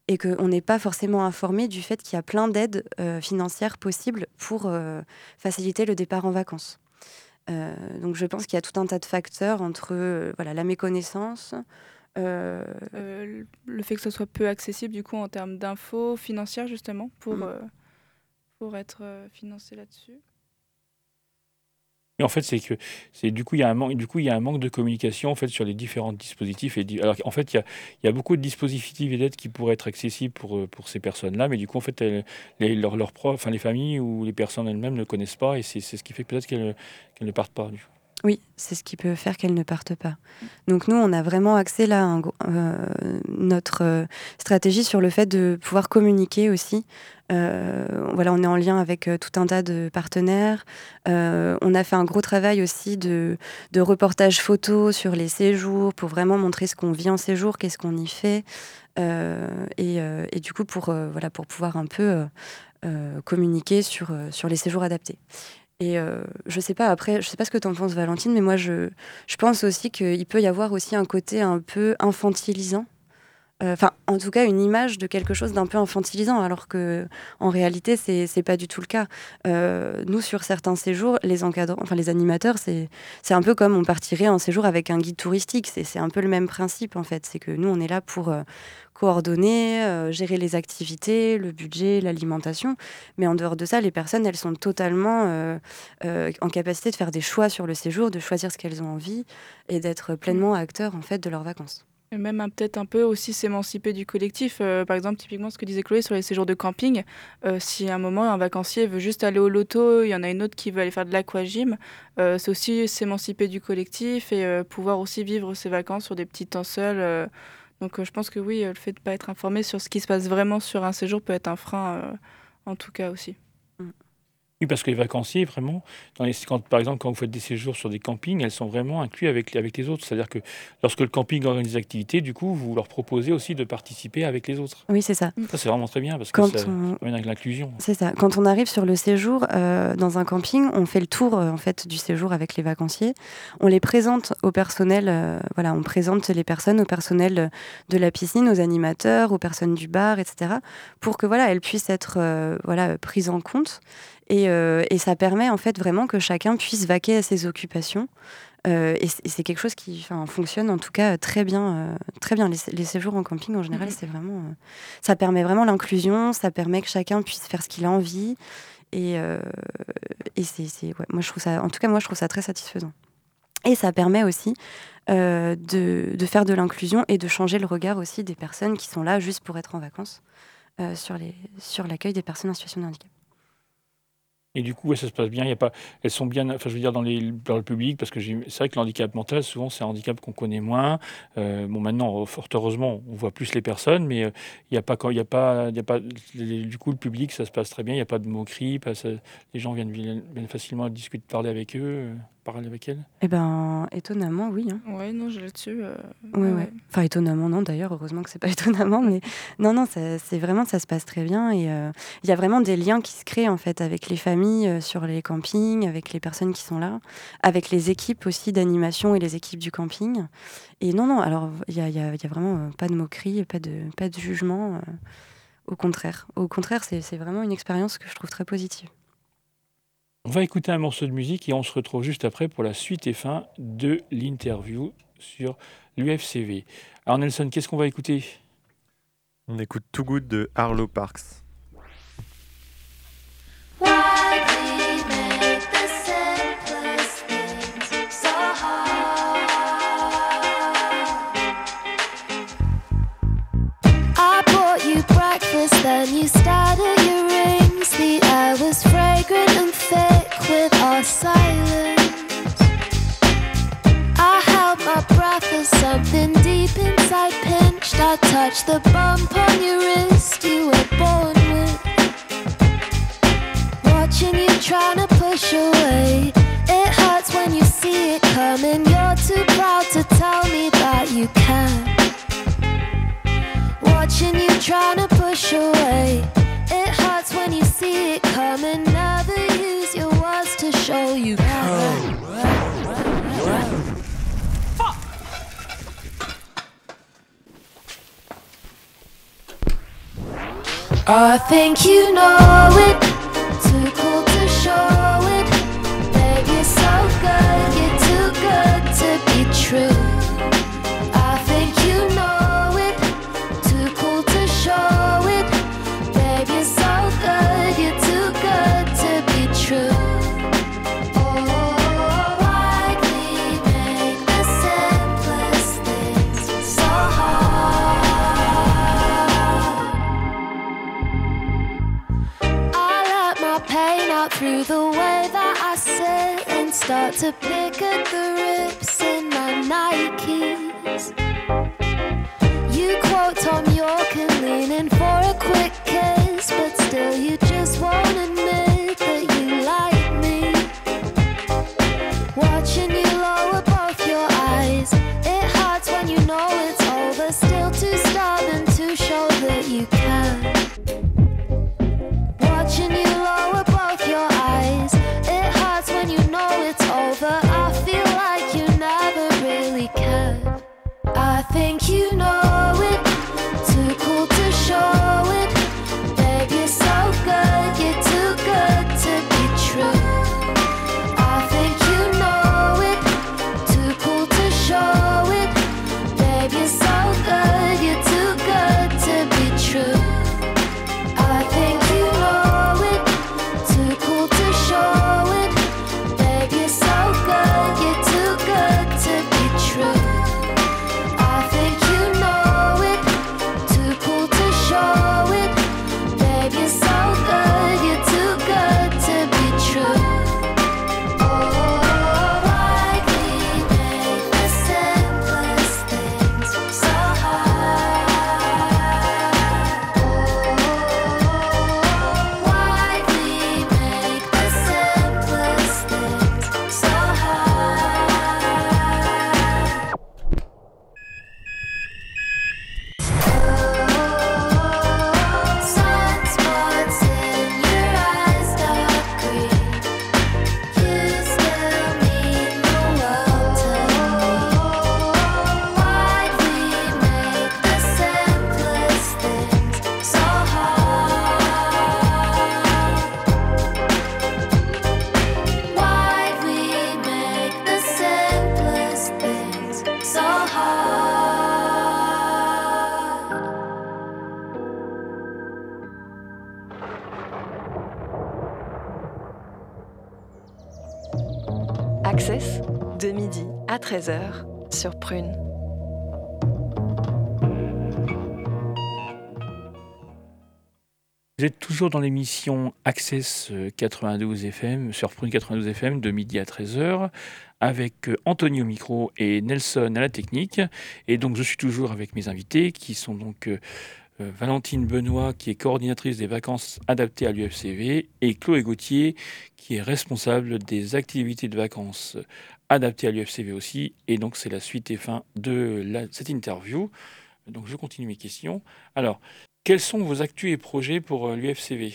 Speaker 3: et qu'on n'est pas forcément informé du fait qu'il y a plein d'aides euh, financières possibles pour euh, faciliter le départ en vacances. Euh, donc je pense qu'il y a tout un tas de facteurs entre voilà, la méconnaissance.
Speaker 2: le fait que ce soit peu accessible du coup en termes d'infos financières justement pour, mm. pour être financé là-dessus.
Speaker 1: Et en fait, c'est que c'est du coup il y a un manque, du coup il y a un manque de communication en fait sur les différents dispositifs. Et alors en fait, il y a, beaucoup de dispositifs et d'aides qui pourraient être accessibles pour, euh, pour ces personnes-là, mais du coup en fait, les, leurs, enfin les familles ou les personnes elles-mêmes ne connaissent pas, et c'est ce qui fait peut-être qu'elles qu'elles ne partent pas. Du coup.
Speaker 3: Oui, c'est ce qui peut faire qu'elles ne partent pas. Donc nous, on a vraiment axé là euh, notre euh, stratégie sur le fait de pouvoir communiquer aussi. Euh, voilà, on est en lien avec tout un tas de partenaires. on a fait un gros travail aussi de, reportage photo sur les séjours pour vraiment montrer ce qu'on vit en séjour, qu'est-ce qu'on y fait. Et, du coup, pour, voilà, pour pouvoir un peu communiquer sur les séjours adaptés. Et euh, je sais pas, après, je sais pas ce que tu en penses, Valentine, mais moi, je, je pense aussi qu'il peut y avoir aussi un côté un peu infantilisant. Euh, enfin, en tout cas, une image de quelque chose d'un peu infantilisant, alors que en réalité, c'est n'est pas du tout le cas. Euh, nous, sur certains séjours, les encadrants, enfin les animateurs, c'est un peu comme on partirait en séjour avec un guide touristique. C'est un peu le même principe, en fait. C'est que nous, on est là pour, coordonner, euh, gérer les activités, le budget, l'alimentation. Mais en dehors de ça, les personnes, elles sont totalement en capacité de faire des choix sur le séjour, de choisir ce qu'elles ont envie et d'être pleinement acteurs en fait de leurs vacances.
Speaker 2: Et même hein, peut-être un peu aussi s'émanciper du collectif. par exemple, typiquement ce que disait Chloé sur les séjours de camping. si à un moment un vacancier veut juste aller au loto, il y en a une autre qui veut aller faire de l'aquagym, c'est aussi s'émanciper du collectif et pouvoir aussi vivre ses vacances sur des petits temps seuls donc euh, je pense que oui, euh, le fait de ne pas être informé sur ce qui se passe vraiment sur un séjour peut être un frein, euh, en tout cas aussi.
Speaker 1: Oui, parce que les vacanciers, vraiment, dans les, quand, par exemple, quand vous faites des séjours sur des campings, elles sont vraiment incluses avec, avec les autres. C'est-à-dire que lorsque le camping organise des activités, du coup, vous leur proposez aussi de participer avec les autres.
Speaker 3: Oui, c'est ça.
Speaker 1: Ça, c'est vraiment très bien parce que ça on... l'inclusion.
Speaker 3: C'est ça. Quand on arrive sur le séjour euh, dans un camping, on fait le tour euh, en fait du séjour avec les vacanciers. On les présente au personnel. Euh, voilà, on présente les personnes au personnel de la piscine, aux animateurs, aux personnes du bar, etc. Pour que voilà, elles puissent être voilà prises en compte. Et, euh, et, ça permet en fait vraiment que chacun puisse vaquer à ses occupations et c'est quelque chose qui fonctionne en tout cas très bien. très bien. Les, séjours en camping, en général, mhm. c'est vraiment, ça permet vraiment l'inclusion, ça permet que chacun puisse faire ce qu'il a envie. Et, et c'est, moi, je trouve ça, en tout cas, moi, je trouve ça très satisfaisant. Et ça permet aussi de, de, faire de l'inclusion et de changer le regard aussi des personnes qui sont là juste pour être en vacances sur, les, sur l'accueil des personnes en situation de handicap.
Speaker 1: Et du coup, ça se passe bien. Y a pas, elles sont bien, enfin, je veux dire, dans, les, dans le public, parce que c'est vrai que le handicap mental, souvent, c'est un handicap qu'on connaît moins. Euh, bon, maintenant, fort heureusement, on voit plus les personnes, mais euh, il n'y a pas, quand il a pas, y a pas, du coup, le public, ça se passe très bien. Il n'y a pas de moquerie, les gens viennent, viennent, facilement discuter, parler avec eux. Parler avec elle?
Speaker 3: Eh ben, étonnamment, oui. Hein.
Speaker 2: Ouais, non, je là-dessus. Euh...
Speaker 3: Ouais, ouais. Enfin, étonnamment, non, d'ailleurs, heureusement que c'est pas étonnamment, mais non, non, c'est vraiment, ça se passe très bien. Et euh, il y a vraiment des liens qui se créent, en fait, avec les familles euh, sur les campings, avec les personnes qui sont là, avec les équipes aussi d'animation et les équipes du camping. Et non, non, alors, il y a, y, a, y a, vraiment euh, pas de moquerie, pas de, pas de jugement. au contraire. Au contraire, c'est vraiment une expérience que je trouve très positive.
Speaker 1: On va écouter un morceau de musique et on se retrouve juste après pour la suite et fin de l'interview sur l'UFCV. Alors Nelson, qu'est-ce qu'on va écouter?
Speaker 7: On écoute Too Good de Arlo Parks.
Speaker 8: Something deep inside pinched. I touched the bump on your wrist you were born with. Watching you trying to push away. It hurts when you see it coming. You're too proud to tell me that you can. Watching you trying to push away. It hurts when you see it coming. Never use your words to show you. I think you know it. look at the
Speaker 1: toujours dans l'émission Access 92 FM, sur Prune 92 FM, de midi à 13h, avec euh, Anthony au micro et Nelson à la technique. Et donc, je suis toujours avec mes invités, qui sont donc euh, euh, Valentine Benoît, qui est coordinatrice des vacances adaptées à l'UFCV, et Chloé Gauthier, qui est responsable des activités de vacances adaptées à l'UFCV aussi. Et donc, c'est la suite et fin de cette interview. Donc, je continue mes questions. Alors, quels sont vos actus et projets pour euh, l'UFCV?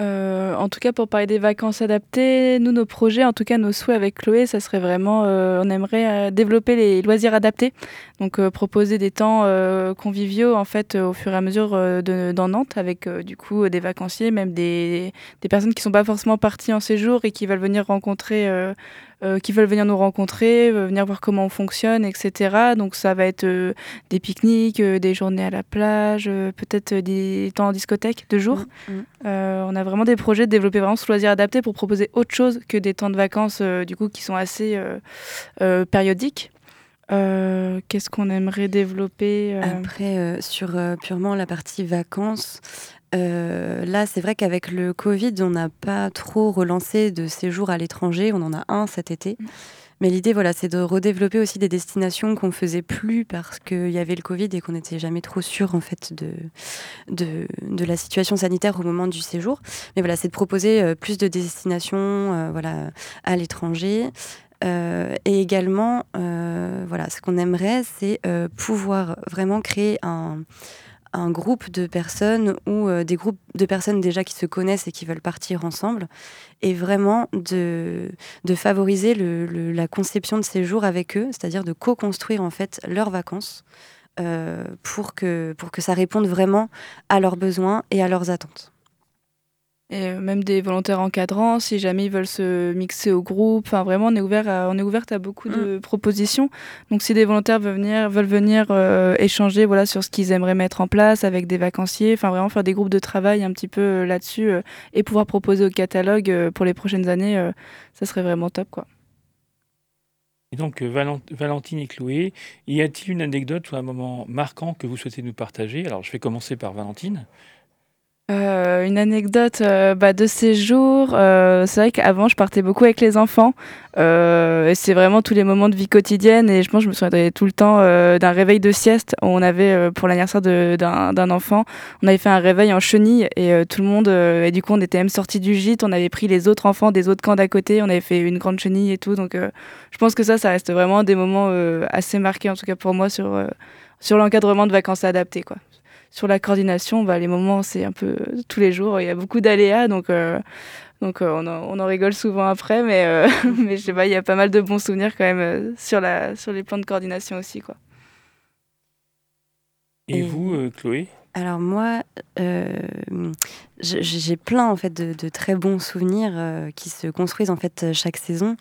Speaker 2: Euh, en tout cas, pour parler des vacances adaptées, nous, nos projets, en tout cas nos souhaits avec Chloé, ça serait vraiment, euh, on aimerait développer les loisirs adaptés, donc proposer des temps conviviaux en fait au fur et à mesure dans Nantes, avec du coup des vacanciers, même des, des personnes qui sont pas forcément parties en séjour et qui veulent venir rencontrer, euh, qui veulent venir nous rencontrer, venir voir comment on fonctionne, etc. Donc ça va être euh, des pique-niques, euh, des journées à la plage, peut-être des temps en discothèque de jour.
Speaker 3: Mm, mm.
Speaker 2: On a vraiment des projets de développer vraiment ce loisir adapté pour proposer autre chose que des temps de vacances du coup qui sont assez périodiques. Euh, Qu'est-ce qu'on aimerait développer euh,
Speaker 3: Après, euh, sur purement la partie vacances, euh, là, c'est vrai qu'avec le Covid, on n'a pas trop relancé de séjours à l'étranger. On en a un cet été.
Speaker 2: Mm.
Speaker 3: Mais l'idée, voilà, c'est de redévelopper aussi des destinations qu'on faisait plus parce qu'il y avait le Covid et qu'on n'était jamais trop sûr en fait de, de, de la situation sanitaire au moment du séjour. Mais voilà, c'est de proposer euh, plus de destinations, euh, voilà, à l'étranger. Euh, et également, voilà, ce qu'on aimerait, c'est pouvoir vraiment créer un, un groupe de personnes ou euh, des groupes de personnes déjà qui se connaissent et qui veulent partir ensemble, et vraiment de, de favoriser la conception de séjour avec eux, c'est-à-dire de co-construire en fait leurs vacances euh, pour, que, pour que ça réponde vraiment à leurs besoins et à leurs attentes.
Speaker 2: Et même des volontaires encadrants si jamais ils veulent se mixer au groupe. Enfin vraiment, on est ouvert à, on est ouverte à beaucoup de propositions. Donc si des volontaires veulent venir, veulent venir euh, échanger voilà sur ce qu'ils aimeraient mettre en place avec des vacanciers, enfin vraiment faire des groupes de travail un petit peu euh, là-dessus euh, et pouvoir proposer au catalogue pour les prochaines années, ça serait vraiment top quoi.
Speaker 1: Et donc, Valent- Valentine et Chloé, y a-t-il une anecdote ou un moment marquant que vous souhaitez nous partager? Alors, je vais commencer par Valentine.
Speaker 2: Euh, une anecdote euh, bah, de ces jours. euh, c'est vrai qu'avant, je partais beaucoup avec les enfants. Euh, c'est vraiment tous les moments de vie quotidienne. Et je pense que je me souviendrai tout le temps d'un réveil de sieste. On avait, pour l'anniversaire d'un enfant, on avait fait un réveil en chenille. Et tout le monde, et du coup, on était même sortis du gîte. On avait pris les autres enfants des autres camps d'à côté. On avait fait une grande chenille et tout. Donc, je pense que ça, ça reste vraiment des moments assez marqués, en tout cas pour moi, sur, sur l'encadrement de vacances adaptées. Quoi sur la coordination, bah, les moments, c'est un peu euh, tous les jours. Il y a beaucoup d'aléas, donc, euh, donc euh, on, en, on en rigole souvent après, mais, euh, mais je sais pas, il y a pas mal de bons souvenirs quand même euh, sur, la, sur les plans de coordination aussi. Quoi.
Speaker 1: Et
Speaker 3: Et-
Speaker 1: vous, euh, Chloé?
Speaker 3: Alors moi, euh, j'ai plein en fait de, de très bons souvenirs euh, qui se construisent en fait chaque saison.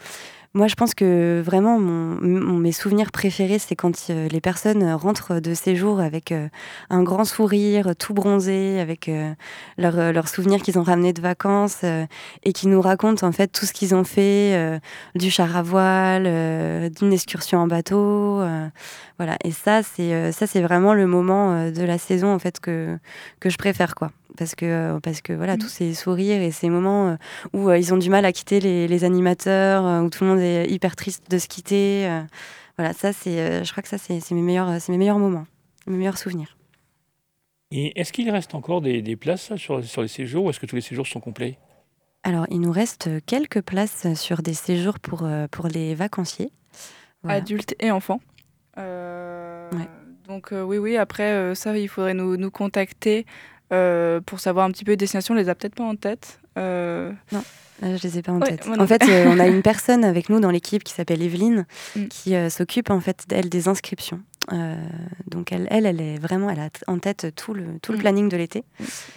Speaker 3: Moi, je pense que vraiment mon, mon- mes souvenirs préférés, c'est quand euh, les personnes rentrent de séjour avec euh, un grand sourire, tout bronzé, avec euh, leurs euh, leurs souvenirs qu'ils ont ramenés de vacances euh, et qui nous racontent en fait tout ce qu'ils ont fait, euh, du char à voile, euh, d'une excursion en bateau. Voilà, et ça, c'est euh, ça, c'est vraiment le moment euh, de la saison en fait que que je préfère quoi, parce que euh, parce que voilà,
Speaker 2: Mhm.
Speaker 3: tous ces sourires et ces moments où ils ont du mal à quitter les, les animateurs, où tout le monde est hyper triste de se quitter. voilà, ça, c'est, je crois que ça, c'est c'est mes meilleurs, c'est mes meilleurs moments, mes meilleurs souvenirs.
Speaker 1: Et est-ce qu'il reste encore des, des places sur, sur les séjours ou est-ce que tous les séjours sont complets?
Speaker 3: Alors, il nous reste quelques places sur des séjours pour euh, pour les vacanciers. Voilà.
Speaker 2: Adultes et enfants. Euh,
Speaker 3: Ouais.
Speaker 2: Donc euh, oui, oui, après, euh, ça, il faudrait nous, nous contacter pour savoir un petit peu les destinations. On les a peut-être pas en tête.
Speaker 3: Là, je les ai pas en
Speaker 2: Ouais,
Speaker 3: tête.
Speaker 2: non
Speaker 3: En fait, euh, on a une personne avec nous dans l'équipe qui s'appelle Evelyne,
Speaker 2: Mm.
Speaker 3: qui euh, s'occupe en fait d'elle des inscriptions. Euh, donc elle, elle, elle est vraiment, elle a en tête tout le tout le
Speaker 2: Mm.
Speaker 3: planning de l'été.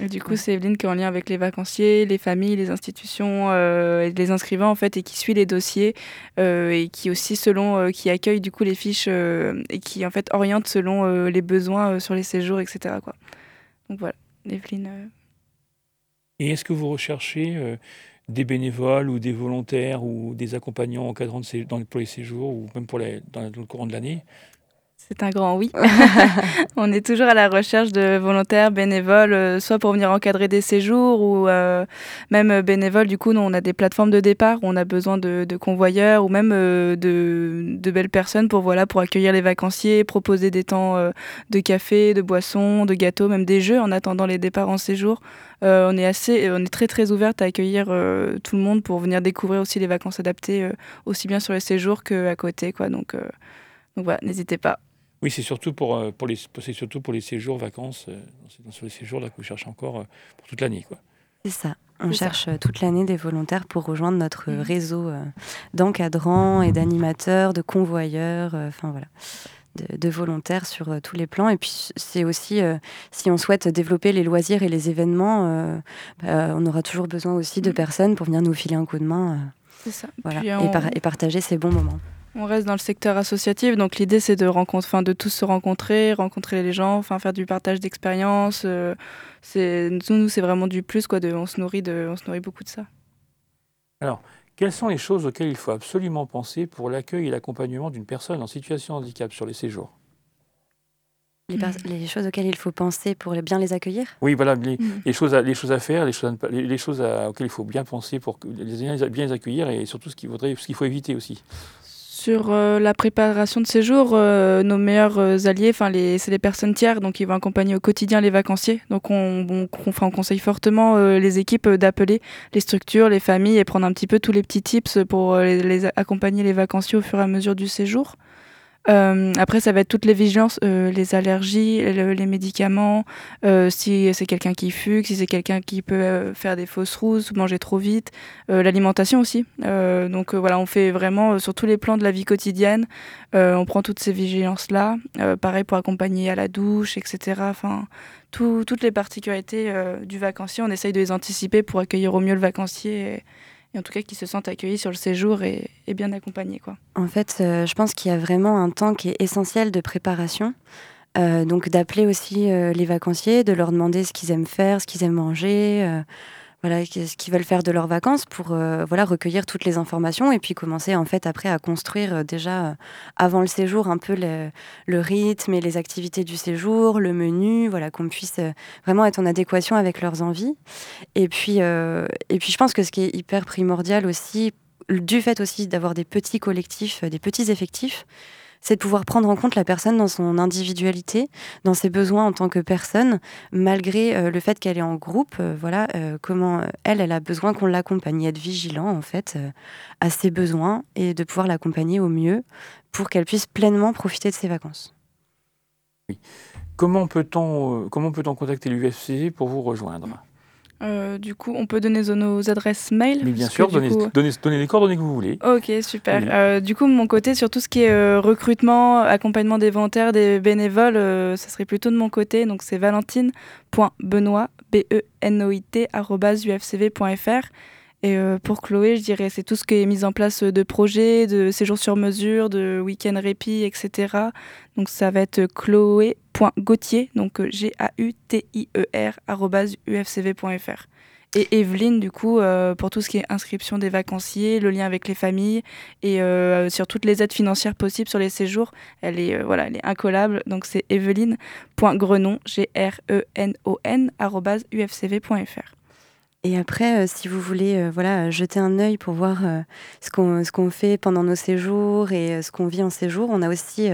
Speaker 2: Et du coup,
Speaker 3: Ouais.
Speaker 2: c'est Evelyne qui est en lien avec les vacanciers, les familles, les institutions euh, et les inscrivants en fait, et qui suit les dossiers euh, et qui aussi selon euh, qui accueille du coup les fiches euh, et qui en fait oriente selon euh, les besoins euh, sur les séjours, etc. Quoi. Donc voilà, Evelyne. euh,
Speaker 1: Et est-ce que vous recherchez euh, des bénévoles ou des volontaires ou des accompagnants encadrants de dans, pour les séjours ou même pour les, dans, dans le courant de l'année
Speaker 2: C'est un grand oui. on est toujours à la recherche de volontaires, bénévoles, euh, soit pour venir encadrer des séjours ou euh, même euh, bénévoles. Du coup, nous, on a des plateformes de départ où on a besoin de, de convoyeurs ou même euh, de, de belles personnes pour, voilà, pour accueillir les vacanciers, proposer des temps euh, de café, de boissons, de gâteaux, même des jeux en attendant les départs en séjour. On est assez, on est très très ouverte à accueillir tout le monde pour venir découvrir aussi les vacances adaptées, aussi bien sur les séjours qu'à côté, quoi. Donc, donc voilà, n'hésitez pas.
Speaker 1: Oui, c'est surtout pour, euh, pour les c'est surtout pour les séjours vacances, euh, c'est sur les séjours là que vous cherchez encore euh, pour toute l'année quoi.
Speaker 3: C'est ça. On
Speaker 2: ça.
Speaker 3: cherche toute l'année des volontaires pour rejoindre notre
Speaker 2: Mhm.
Speaker 3: réseau d'encadrants et d'animateurs, de convoyeurs, enfin voilà, de, de volontaires sur euh, tous les plans. Et puis c'est aussi, euh, si on souhaite développer les loisirs et les événements, euh, bah, on aura toujours besoin aussi de
Speaker 2: Mhm.
Speaker 3: personnes pour venir nous filer un coup de main,
Speaker 2: C'est ça.
Speaker 3: voilà,
Speaker 2: Puis
Speaker 3: et,
Speaker 2: on,
Speaker 3: par- et partager ces bons moments.
Speaker 2: On reste dans le secteur associatif, donc l'idée c'est de rencontrer, enfin de tous se rencontrer, rencontrer les gens, enfin faire du partage d'expériences. euh, c'est nous, nous, c'est vraiment du plus quoi. De, on se nourrit de, on se nourrit beaucoup de ça.
Speaker 1: Quelles sont les choses auxquelles il faut absolument penser pour l'accueil et l'accompagnement d'une personne en situation de handicap sur les séjours?
Speaker 3: Les, choses auxquelles il faut penser pour bien les accueillir?
Speaker 1: Oui, voilà, les,
Speaker 2: Mhm.
Speaker 1: les choses, à, les choses à faire, les choses, à ne pas- les, les choses à- auxquelles il faut bien penser pour que bien les accueillir et surtout ce qu'il faudrait, ce qu'il faut éviter aussi.
Speaker 2: Sur euh, la préparation de séjour, euh, nos meilleurs euh, alliés, enfin c'est les personnes tiers, donc ils vont accompagner au quotidien les vacanciers. Donc on, conseille fortement les équipes d'appeler les structures, les familles et prendre un petit peu tous les petits tips pour les accompagner les vacanciers au fur et à mesure du séjour. Euh, après, ça va être toutes les vigilances, euh, les allergies, le- les médicaments, euh, si c'est quelqu'un qui fugue, si c'est quelqu'un qui peut faire des fausses rousses, manger trop vite, l'alimentation aussi. Donc voilà, on fait vraiment sur tous les plans de la vie quotidienne, on prend toutes ces vigilances-là. Pareil pour accompagner à la douche, etc. Enfin, tout- toutes les particularités du vacancier, on essaye de les anticiper pour accueillir au mieux le vacancier et en tout cas qu'il se sente accueilli sur le séjour et, bien accompagné. Quoi.
Speaker 3: En fait, euh, je pense qu'il y a vraiment un temps qui est essentiel de préparation. Euh, donc d'appeler aussi euh, les vacanciers, de leur demander ce qu'ils aiment faire, ce qu'ils aiment manger, voilà, ce qu'ils veulent faire de leurs vacances pour euh, voilà, recueillir toutes les informations et puis commencer en fait après à construire euh, déjà euh, avant le séjour un peu le, le rythme et les activités du séjour, le menu, voilà, qu'on puisse vraiment être en adéquation avec leurs envies. Et puis, et puis je pense que ce qui est hyper primordial aussi, du fait aussi d'avoir des petits collectifs, des petits effectifs, c'est de pouvoir prendre en compte la personne dans son individualité, dans ses besoins en tant que personne, malgré euh, le fait qu'elle est en groupe. euh, voilà, euh, comment elle, elle a besoin qu'on l'accompagne, être vigilant en fait à ses besoins et de pouvoir l'accompagner au mieux pour qu'elle puisse pleinement profiter de ses vacances.
Speaker 1: Comment peut-on peut-on contacter l'UFC pour vous rejoindre?
Speaker 2: Euh, du coup, on peut donner nos adresses mail.
Speaker 1: Mais bien sûr,
Speaker 2: que
Speaker 1: donnez,
Speaker 2: coup-
Speaker 1: donnez, donnez les coordonnées que vous voulez.
Speaker 2: Ok, super.
Speaker 1: Oui.
Speaker 2: Euh, du coup, mon côté, sur tout ce qui est euh, recrutement, accompagnement des volontaires, des bénévoles, ça serait plutôt de mon côté. Donc, c'est valentine.benoît, B-E-N-O-I-T, arobase ufcv.fr. Et euh, pour Chloé, je dirais, c'est tout ce qui est mis en place de projets, de séjours sur mesure, de week-end répit, etc. Donc, ça va être chloé.gautier, donc euh, G-A-U-T-I-E-R, ufcv.fr. Et Evelyne, du coup, euh, pour tout ce qui est inscription des vacanciers, le lien avec les familles et euh, sur toutes les aides financières possibles sur les séjours, elle est, euh, voilà, elle est incollable. Donc c'est evelyne.grenon, G-R-E-N-O-N, ufcv.fr.
Speaker 3: Et après, euh, si vous voulez euh, voilà, jeter un œil pour voir euh, ce qu'on fait pendant nos séjours et euh, ce qu'on vit en séjour, on a aussi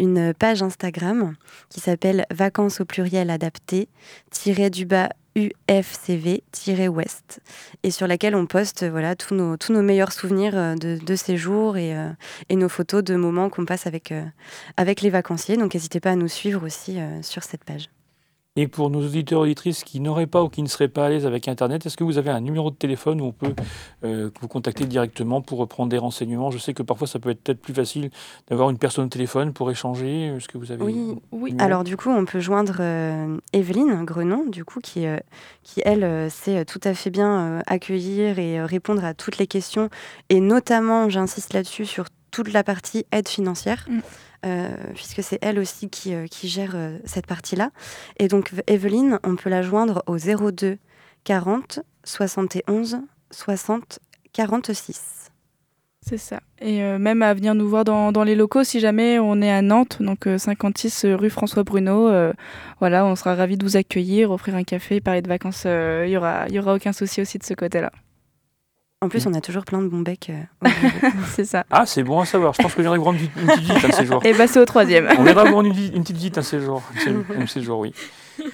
Speaker 3: une page Instagram qui s'appelle Vacances au pluriel adapté, tiré du bas UFCV-Ouest, et sur laquelle on poste voilà, tous, nos, tous nos meilleurs souvenirs de, de séjour et, et nos photos de moments qu'on passe avec, avec les vacanciers. Donc n'hésitez pas à nous suivre aussi sur cette page.
Speaker 1: Et pour nos auditeurs auditrices qui n'auraient pas ou qui ne seraient pas à l'aise avec Internet, est-ce que vous avez un numéro de téléphone où on peut euh, vous contacter directement pour prendre des renseignements? Je sais que parfois ça peut être peut-être plus facile d'avoir une personne au téléphone pour échanger. Est-ce que vous avez
Speaker 3: Oui,
Speaker 2: Oui,
Speaker 3: Alors du coup, on peut joindre euh, Evelyne Grenon, du coup, qui, euh, qui elle, euh, sait tout à fait bien accueillir et répondre à toutes les questions, et notamment, j'insiste là-dessus, sur toute la partie aide financière,
Speaker 2: Mm.
Speaker 3: euh, puisque c'est elle aussi qui, euh, qui gère euh, cette partie-là. Et donc, Evelyne, on peut la joindre au 02 40 71 60 46.
Speaker 2: C'est ça. Et même à venir nous voir dans, dans les locaux si jamais on est à Nantes, donc euh, 56 rue François Bruno. voilà, on sera ravis de vous accueillir, offrir un café, parler de vacances. Il y aura, y aura aucun souci aussi de ce côté-là.
Speaker 3: En plus, on a toujours plein de bons becs. euh.
Speaker 2: C'est ça.
Speaker 1: Ah, c'est bon à savoir. Je pense que je viendrai vous rendre une, petite visite un de ces jours.
Speaker 2: Et bah c'est au troisième.
Speaker 1: On viendra vous rendre une petite visite un de ces jours. Un de ces jours, oui.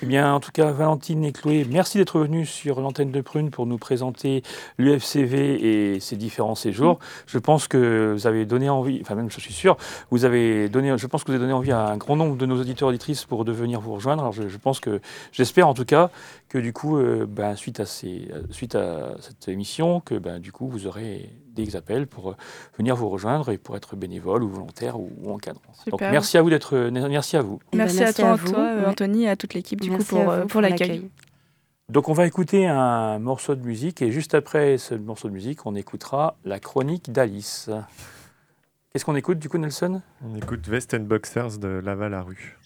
Speaker 1: Eh bien, en tout cas, Valentine et Chloé, merci d'être venus sur l'antenne de Prune pour nous présenter l'UFCV et ses différents séjours. Je pense que vous avez donné envie, enfin même je suis sûr, vous avez donné, je pense que vous avez donné envie à un grand nombre de nos auditeurs et auditrices pour de venir vous rejoindre. Alors je, pense que, j'espère en tout cas que du coup, euh, ben, suite, à ces, suite à cette émission, que ben, du coup vous aurez des appels pour euh, venir vous rejoindre et pour être bénévole ou volontaire ou, ou encadrant. Donc merci à vous d'être, merci à vous.
Speaker 3: Eh ben,
Speaker 2: Merci, à toi,
Speaker 3: vous.
Speaker 2: toi, euh,
Speaker 3: Ouais.
Speaker 2: Anthony, et à toute l'équipe du
Speaker 3: Merci
Speaker 2: coup pour, euh,
Speaker 3: vous
Speaker 2: pour l'accueil.
Speaker 1: Donc on va écouter un morceau de musique et juste après ce morceau de musique, on écoutera la chronique d'Alice. Qu'est-ce qu'on écoute du coup Nelson?
Speaker 7: On écoute Vest and Boxers de Laval à rue.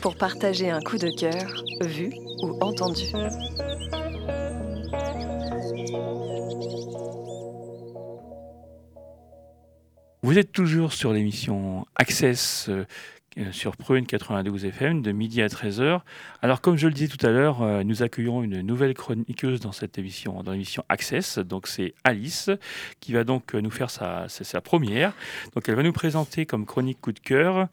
Speaker 5: Pour partager un coup de cœur, vu ou entendu.
Speaker 1: Vous êtes toujours sur l'émission Access euh, euh, sur Prune 92 FM de midi à 13h. Alors comme je le disais tout à l'heure, euh, nous accueillons une nouvelle chroniqueuse dans cette émission, dans l'émission Access. Donc c'est Alice qui va donc nous faire sa, sa première. Donc elle va nous présenter comme chronique coup de cœur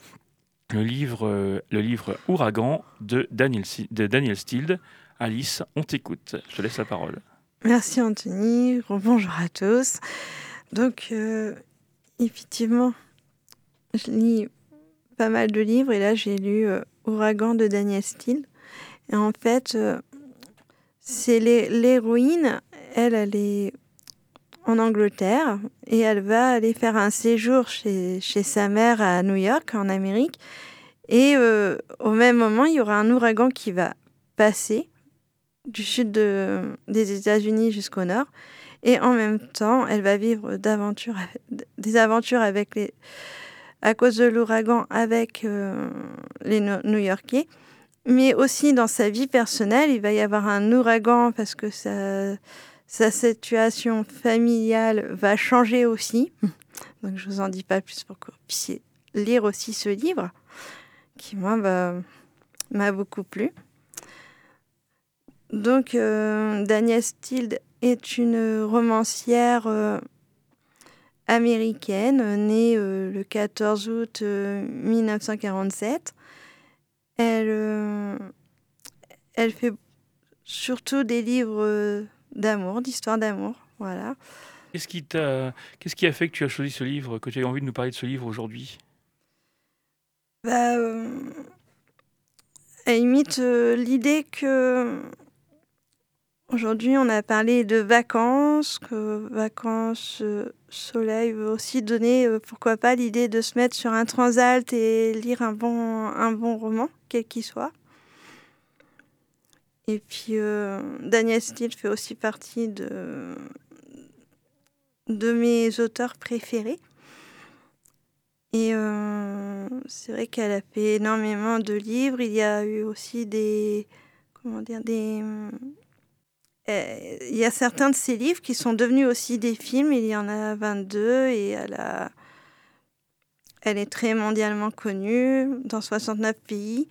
Speaker 1: le livre, euh, le livre Ouragan de Daniel, de Steele. Alice, on t'écoute. Je te laisse la parole.
Speaker 4: Merci Anthony, bonjour à tous. Donc, euh, effectivement, je lis pas mal de livres et là j'ai lu euh, Ouragan de Daniel Steele. Et en fait, euh, c'est l'hé- l'héroïne, elle, elle est en Angleterre et elle va aller faire un séjour chez, chez sa mère à New York, en Amérique. Et euh, au même moment, il y aura un ouragan qui va passer du sud de, des États-Unis jusqu'au nord. Et en même temps, elle va vivre des aventures avec les, à cause de l'ouragan avec euh, les New-Yorkais. Mais aussi dans sa vie personnelle, il va y avoir un ouragan parce que sa, sa situation familiale va changer aussi. Donc je vous en dis pas plus pour que vous puissiez lire aussi ce livre qui moi m'a beaucoup plu. Donc euh, Danielle Steele est une romancière euh, américaine née euh, le 14 août 1947. Elle, elle fait surtout des livres d'amour, d'histoire d'amour. Voilà.
Speaker 1: Qu'est-ce qui, qu'est-ce qui a fait que tu as choisi ce livre, que tu as envie de nous parler de ce livre aujourd'hui?
Speaker 4: Bah, euh, Elle imite euh, l'idée que aujourd'hui on a parlé de vacances, que vacances, euh, soleil veut aussi donner, pourquoi pas, l'idée de se mettre sur un transalt et lire un bon, un bon roman, quel qu'il soit. Et puis euh, Daniel Steele fait aussi partie de, mes auteurs préférés. Et euh, c'est vrai qu'elle a fait énormément de livres. Il y a eu aussi des. Comment dire Des. Euh, il y a certains de ses livres qui sont devenus aussi des films. Il y en a 22 et elle est très mondialement connue dans 69 pays.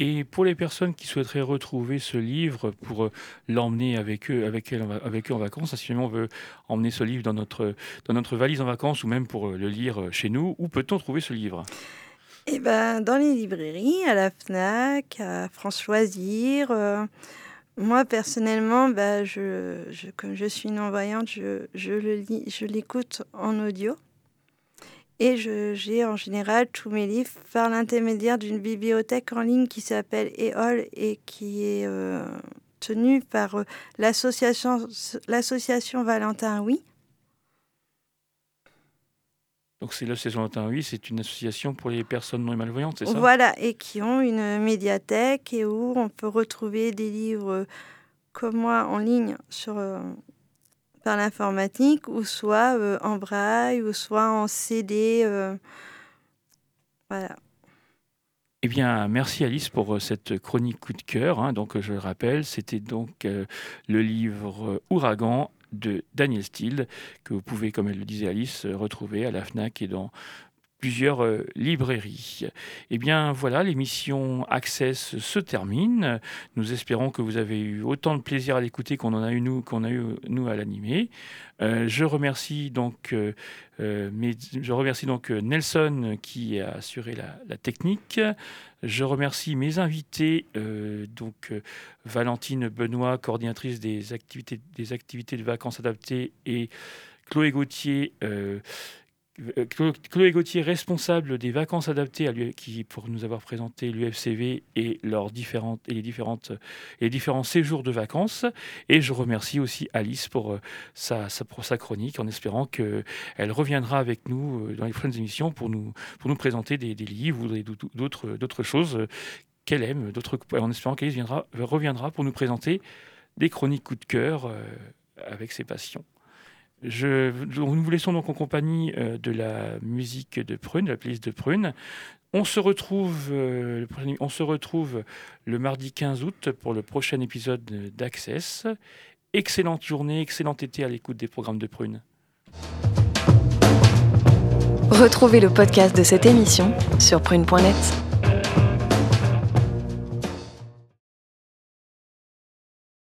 Speaker 1: Et pour les personnes qui souhaiteraient retrouver ce livre pour euh, l'emmener avec eux, avec, eux, en vacances, si on veut emmener ce livre dans notre, dans notre valise en vacances ou même pour euh, le lire euh, chez nous, où peut-on trouver ce livre?
Speaker 4: Eh ben, dans les librairies, à la FNAC, à France Loisirs. moi, personnellement, bah, je, comme je suis non-voyante, je, je l'écoute en audio. Et j'ai en général tous mes livres par l'intermédiaire d'une bibliothèque en ligne qui s'appelle EOL et qui est euh, tenue par euh, l'association Valentin Oui.
Speaker 1: Donc c'est l'association Valentin Oui, c'est une association pour les personnes non malvoyantes, c'est ça?
Speaker 4: Voilà, et qui ont une médiathèque et où on peut retrouver des livres comme moi en ligne sur l'informatique, ou soit euh, en braille, ou soit en CD. Euh, voilà.
Speaker 1: Eh bien, merci Alice pour euh, cette chronique coup de cœur. Hein. Donc, je le rappelle, c'était donc le livre Ouragan de Daniel Steele, que vous pouvez, comme elle le disait Alice, retrouver à la FNAC et dans plusieurs euh, librairies. Eh bien voilà, l'émission Access se termine. Nous espérons que vous avez eu autant de plaisir à l'écouter qu'on en a eu nous, qu'on a eu nous à l'animer. Euh, je remercie donc, euh, je remercie donc Nelson qui a assuré la, technique. Je remercie mes invités, donc Valentine Benoît, coordinatrice des activités, des activités de vacances adaptées, et Chloé Gauthier, euh, Chloé Gauthier, responsable des vacances adaptées qui, pour nous avoir présenté l'UFCV et, leurs différentes, et les, différentes, les différents séjours de vacances. Et je remercie aussi Alice pour, euh, sa, pour sa chronique, en espérant qu'elle reviendra avec nous euh, dans les prochaines émissions pour nous, pour nous présenter des, livres ou d'autres, choses qu'elle aime, en espérant qu'Alice viendra, reviendra pour nous présenter des chroniques coup de cœur avec ses passions. Nous vous laissons donc en compagnie euh, de la musique de Prune, de la playlist de Prune. On se retrouve, euh, on se retrouve le mardi 15 août pour le prochain épisode d'Access. Excellente journée, excellent été à l'écoute des programmes de Prune.
Speaker 5: Retrouvez le podcast de cette émission sur prune.net.